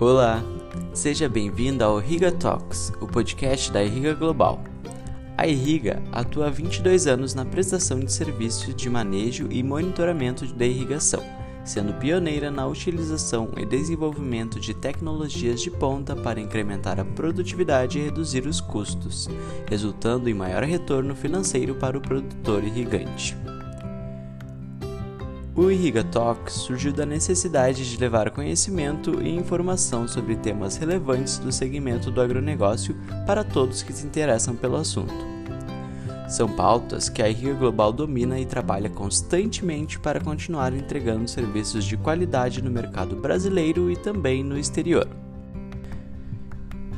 Olá, seja bem-vindo ao Irriga Talks, o podcast da Irriga Global. A Irriga atua há 22 anos na prestação de serviços de manejo e monitoramento da irrigação, sendo pioneira na utilização e desenvolvimento de tecnologias de ponta para incrementar a produtividade e reduzir os custos, resultando em maior retorno financeiro para o produtor irrigante. O Irriga Talk surgiu da necessidade de levar conhecimento e informação sobre temas relevantes do segmento do agronegócio para todos que se interessam pelo assunto. São pautas que a Irriga Global domina e trabalha constantemente para continuar entregando serviços de qualidade no mercado brasileiro e também no exterior.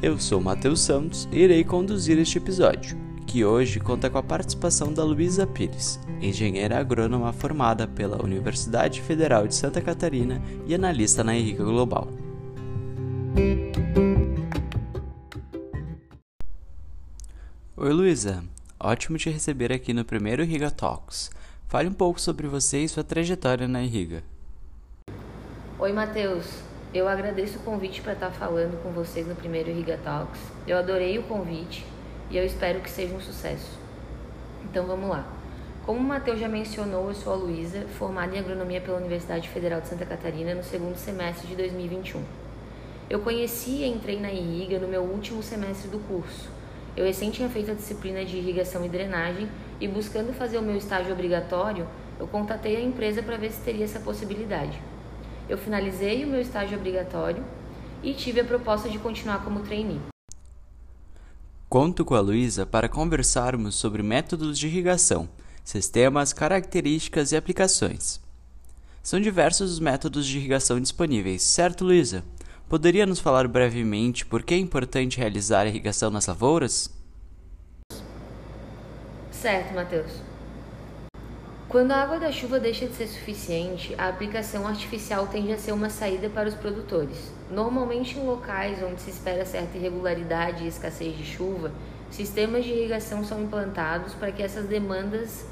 Eu sou Matheus Santos e irei conduzir este episódio que hoje conta com a participação da Luísa Pires, engenheira agrônoma formada pela Universidade Federal de Santa Catarina e analista na Henrica Global. Oi Luísa, ótimo te receber aqui no primeiro Irriga Talks. Fale um pouco sobre você e sua trajetória na Irriga. Oi Matheus, eu agradeço o convite para estar falando com vocês no primeiro Irriga Talks. Eu adorei o convite e eu espero que seja um sucesso. Então vamos lá. Como o Matheus já mencionou, eu sou a Luísa, formada em agronomia pela Universidade Federal de Santa Catarina no segundo semestre de 2021. Eu conheci e entrei na irriga no meu último semestre do curso. Eu recém tinha feito a disciplina de irrigação e drenagem e buscando fazer o meu estágio obrigatório, eu contatei a empresa para ver se teria essa possibilidade. Eu finalizei o meu estágio obrigatório e tive a proposta de continuar como trainee. Conto com a Luísa para conversarmos sobre métodos de irrigação, sistemas, características e aplicações. São diversos os métodos de irrigação disponíveis, certo, Luísa? Poderia nos falar brevemente por que é importante realizar irrigação nas lavouras? Certo, Matheus. Quando a água da chuva deixa de ser suficiente, a aplicação artificial tende a ser uma saída para os produtores. Normalmente em locais onde se espera certa irregularidade e escassez de chuva, sistemas de irrigação são implantados para que essas demandas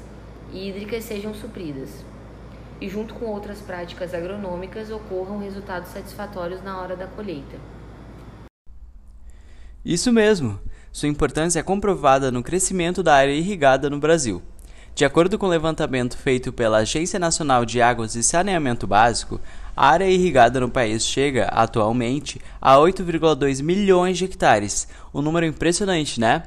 hídricas sejam supridas. E junto com outras práticas agronômicas ocorram resultados satisfatórios na hora da colheita. Isso mesmo! Sua importância é comprovada no crescimento da área irrigada no Brasil. De acordo com o levantamento feito pela Agência Nacional de Águas e Saneamento Básico, a área irrigada no país chega, atualmente, a 8,2 milhões de hectares. Um número impressionante, né?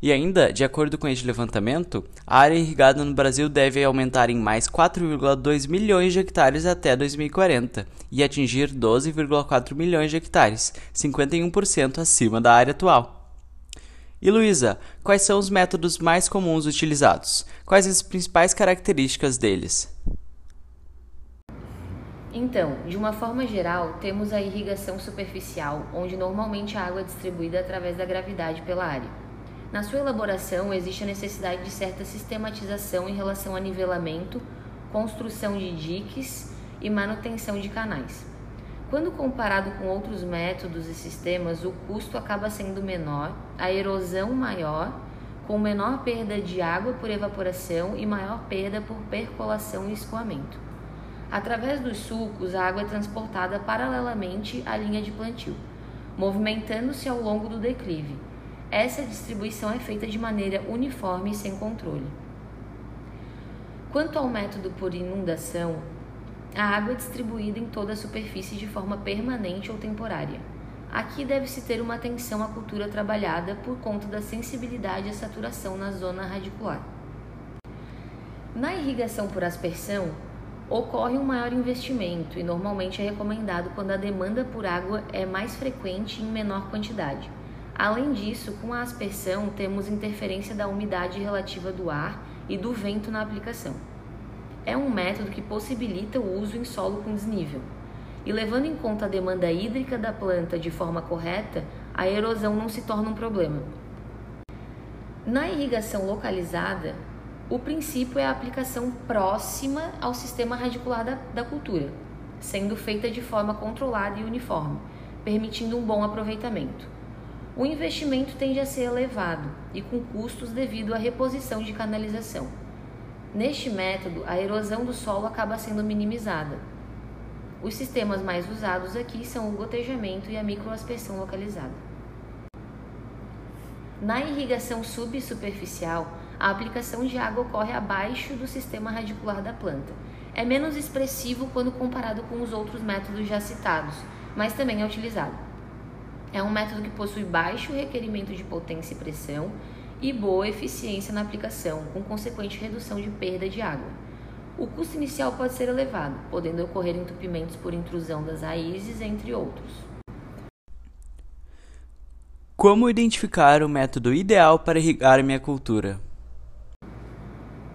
E ainda, de acordo com este levantamento, a área irrigada no Brasil deve aumentar em mais 4,2 milhões de hectares até 2040 e atingir 12,4 milhões de hectares, 51% acima da área atual. E Luísa, quais são os métodos mais comuns utilizados? Quais as principais características deles? Então, de uma forma geral, temos a irrigação superficial, onde normalmente a água é distribuída através da gravidade pela área. Na sua elaboração, existe a necessidade de certa sistematização em relação a nivelamento, construção de diques e manutenção de canais. Quando comparado com outros métodos e sistemas, o custo acaba sendo menor, a erosão maior, com menor perda de água por evaporação e maior perda por percolação e escoamento. Através dos sulcos, a água é transportada paralelamente à linha de plantio, movimentando-se ao longo do declive. Essa distribuição é feita de maneira uniforme e sem controle. Quanto ao método por inundação, a água é distribuída em toda a superfície de forma permanente ou temporária. Aqui deve-se ter uma atenção à cultura trabalhada por conta da sensibilidade à saturação na zona radicular. Na irrigação por aspersão, ocorre um maior investimento e normalmente é recomendado quando a demanda por água é mais frequente e em menor quantidade. Além disso, com a aspersão, temos interferência da umidade relativa do ar e do vento na aplicação é um método que possibilita o uso em solo com desnível. E levando em conta a demanda hídrica da planta de forma correta, a erosão não se torna um problema. Na irrigação localizada, o princípio é a aplicação próxima ao sistema radicular da, da cultura, sendo feita de forma controlada e uniforme, permitindo um bom aproveitamento. O investimento tende a ser elevado e com custos devido à reposição de canalização. Neste método, a erosão do solo acaba sendo minimizada. Os sistemas mais usados aqui são o gotejamento e a microaspersão localizada. Na irrigação subsuperficial, a aplicação de água ocorre abaixo do sistema radicular da planta. É menos expressivo quando comparado com os outros métodos já citados, mas também é utilizado. É um método que possui baixo requerimento de potência e pressão e boa eficiência na aplicação, com consequente redução de perda de água. O custo inicial pode ser elevado, podendo ocorrer entupimentos por intrusão das raízes, entre outros. Como identificar o método ideal para irrigar minha cultura?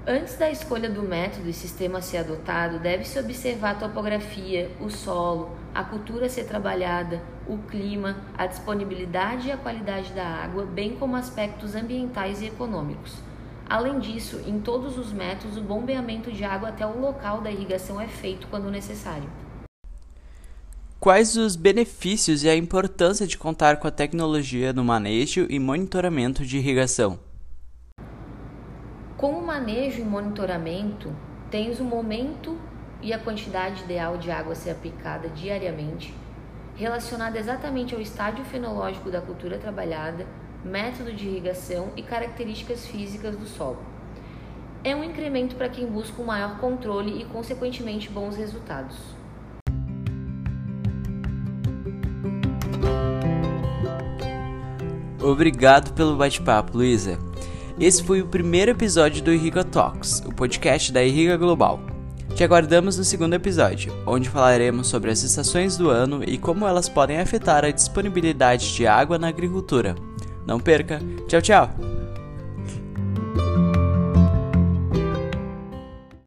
Antes da escolha do método e sistema a ser adotado, deve-se observar a topografia, o solo, a cultura a ser trabalhada, o clima, a disponibilidade e a qualidade da água, bem como aspectos ambientais e econômicos. Além disso, em todos os métodos, o bombeamento de água até o local da irrigação é feito quando necessário. Quais os benefícios e a importância de contar com a tecnologia no manejo e monitoramento de irrigação? Com o manejo e monitoramento, tens o momento e a quantidade ideal de água a ser aplicada diariamente, relacionada exatamente ao estágio fenológico da cultura trabalhada, método de irrigação e características físicas do solo. É um incremento para quem busca um maior controle e, consequentemente, bons resultados. Obrigado pelo bate-papo, Luísa. Esse foi o primeiro episódio do Irriga Talks, o podcast da Irriga Global. Te aguardamos no segundo episódio, onde falaremos sobre as estações do ano e como elas podem afetar a disponibilidade de água na agricultura. Não perca! Tchau, tchau!